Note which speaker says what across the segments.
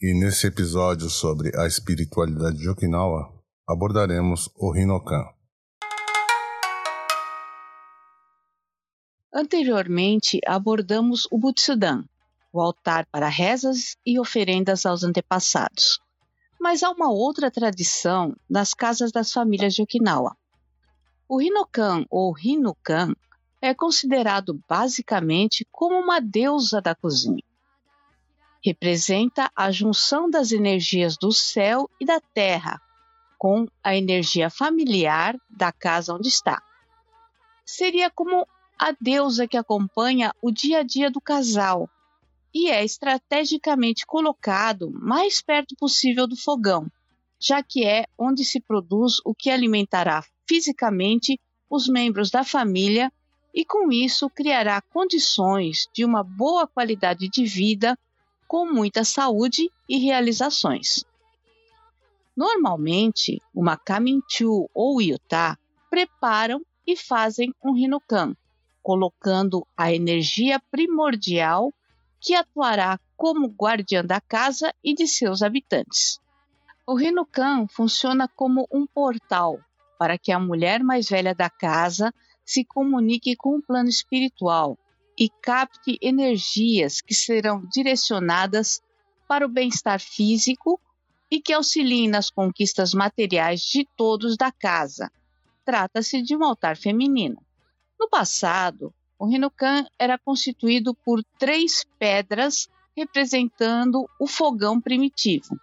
Speaker 1: E nesse episódio sobre a espiritualidade de Okinawa, abordaremos o Rinokan.
Speaker 2: Anteriormente, abordamos o Butsudan, o altar para rezas e oferendas aos antepassados. Mas há uma outra tradição nas casas das famílias de Okinawa. O Rinokan ou Rinukan é considerado basicamente como uma deusa da cozinha representa a junção das energias do céu e da terra com a energia familiar da casa onde está. Seria como a deusa que acompanha o dia a dia do casal e é estrategicamente colocado mais perto possível do fogão, já que é onde se produz o que alimentará fisicamente os membros da família e, com isso, criará condições de uma boa qualidade de vida com muita saúde e realizações. Normalmente, uma Kaminchu ou Utah preparam e fazem um Rinukan, colocando a energia primordial que atuará como guardiã da casa e de seus habitantes. O Rinukan funciona como um portal para que a mulher mais velha da casa se comunique com o plano espiritual e capte energias que serão direcionadas para o bem-estar físico e que auxiliem nas conquistas materiais de todos da casa. Trata-se de um altar feminino. No passado, o Rinukan era constituído por três pedras representando o fogão primitivo.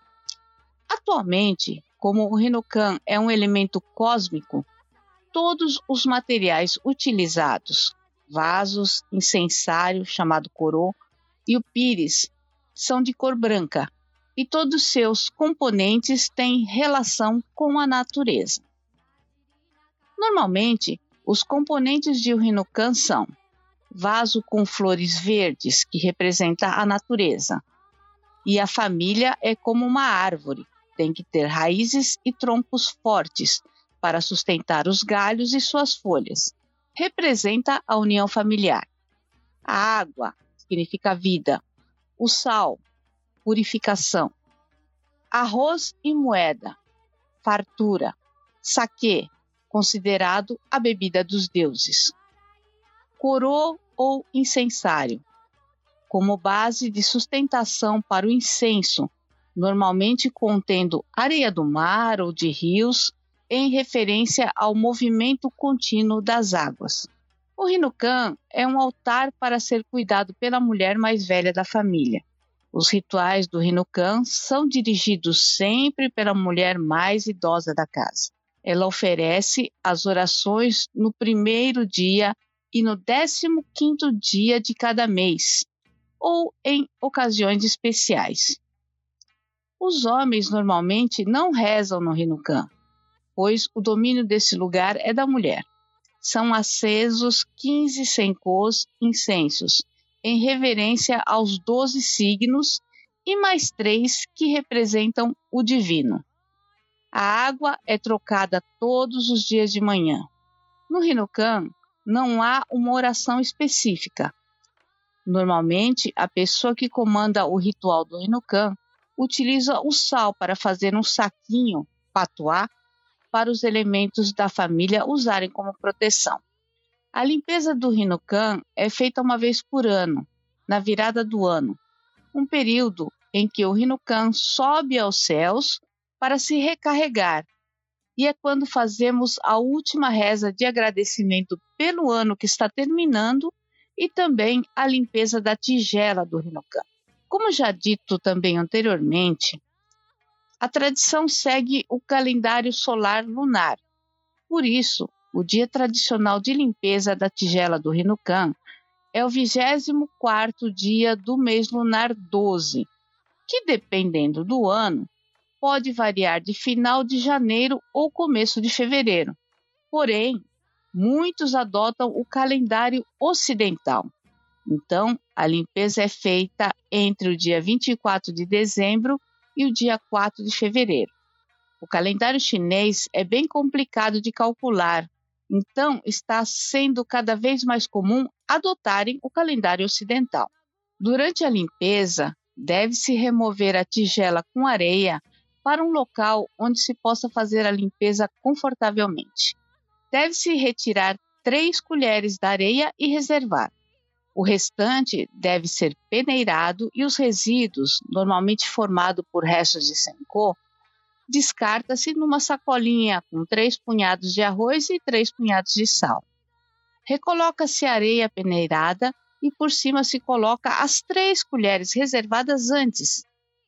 Speaker 2: Atualmente, como o Rinukan é um elemento cósmico, todos os materiais utilizados, vasos, incensário, chamado corô, e o pires, são de cor branca, e todos seus componentes têm relação com a natureza. Normalmente, os componentes de Urinucan são vaso com flores verdes, que representa a natureza, e a família é como uma árvore, tem que ter raízes e troncos fortes para sustentar os galhos e suas folhas representa a união familiar. A água significa vida. O sal, purificação. Arroz e moeda, fartura. Saque, considerado a bebida dos deuses. Coro ou incensário, como base de sustentação para o incenso, normalmente contendo areia do mar ou de rios em referência ao movimento contínuo das águas. O Rinucan é um altar para ser cuidado pela mulher mais velha da família. Os rituais do Rinucan são dirigidos sempre pela mulher mais idosa da casa. Ela oferece as orações no primeiro dia e no décimo quinto dia de cada mês, ou em ocasiões especiais. Os homens normalmente não rezam no Rinucan, pois o domínio desse lugar é da mulher. São acesos 15 sencos incensos, em reverência aos doze signos, e mais três que representam o divino. A água é trocada todos os dias de manhã. No Rinucan, não há uma oração específica. Normalmente, a pessoa que comanda o ritual do Rinucan utiliza o sal para fazer um saquinho, patuá, para os elementos da família usarem como proteção. A limpeza do Rinucan é feita uma vez por ano, na virada do ano, um período em que o Rinucan sobe aos céus para se recarregar. E é quando fazemos a última reza de agradecimento pelo ano que está terminando e também a limpeza da tigela do Rinucan. Como já dito também anteriormente, a tradição segue o calendário solar lunar. Por isso, o dia tradicional de limpeza da tigela do Rinucan é o 24º dia do mês lunar 12, que dependendo do ano, pode variar de final de janeiro ou começo de fevereiro. Porém, muitos adotam o calendário ocidental. Então, a limpeza é feita entre o dia 24 de dezembro e o dia 4 de fevereiro. O calendário chinês é bem complicado de calcular Então, está sendo cada vez mais comum adotarem o calendário ocidental. Durante a limpeza, deve-se remover a tigela com areia para um local onde se possa fazer a limpeza confortavelmente. Deve-se retirar 3 colheres da areia e reservar. O restante deve ser peneirado e os resíduos, normalmente formado por restos de sencô, descarta-se numa sacolinha com três punhados de arroz e três punhados de sal. Recoloca-se a areia peneirada e por cima se coloca as três colheres reservadas antes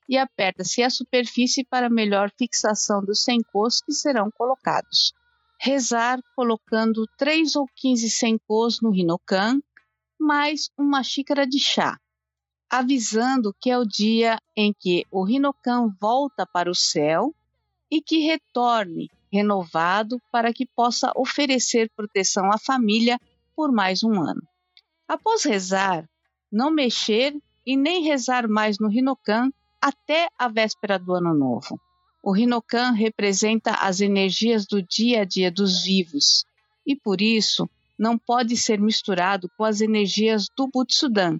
Speaker 2: e aperta-se a superfície para melhor fixação dos sencôs que serão colocados. Rezar colocando 3 ou 15 sencôs no rinocan, mais uma xícara de chá, avisando que é o dia em que o rinocan volta para o céu e que retorne renovado para que possa oferecer proteção à família por mais um ano. Após rezar, não mexer e nem rezar mais no Rinocan até a véspera do ano novo. O Rinocan representa as energias do dia a dia dos vivos e por isso não pode ser misturado com as energias do Butsudan,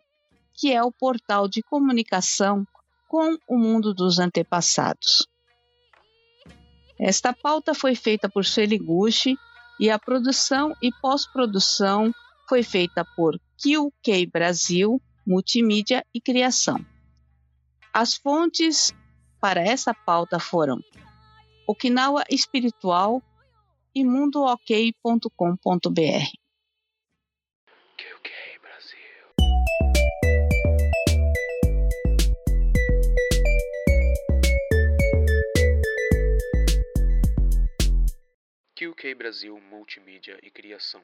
Speaker 2: que é o portal de comunicação com o mundo dos antepassados. Esta pauta foi feita por Gucci e a produção e pós-produção foi feita por QK Brasil, Multimídia e Criação. As fontes para essa pauta foram Okinawa Espiritual e mundook.com.br.
Speaker 3: Brasil Multimídia e Criação.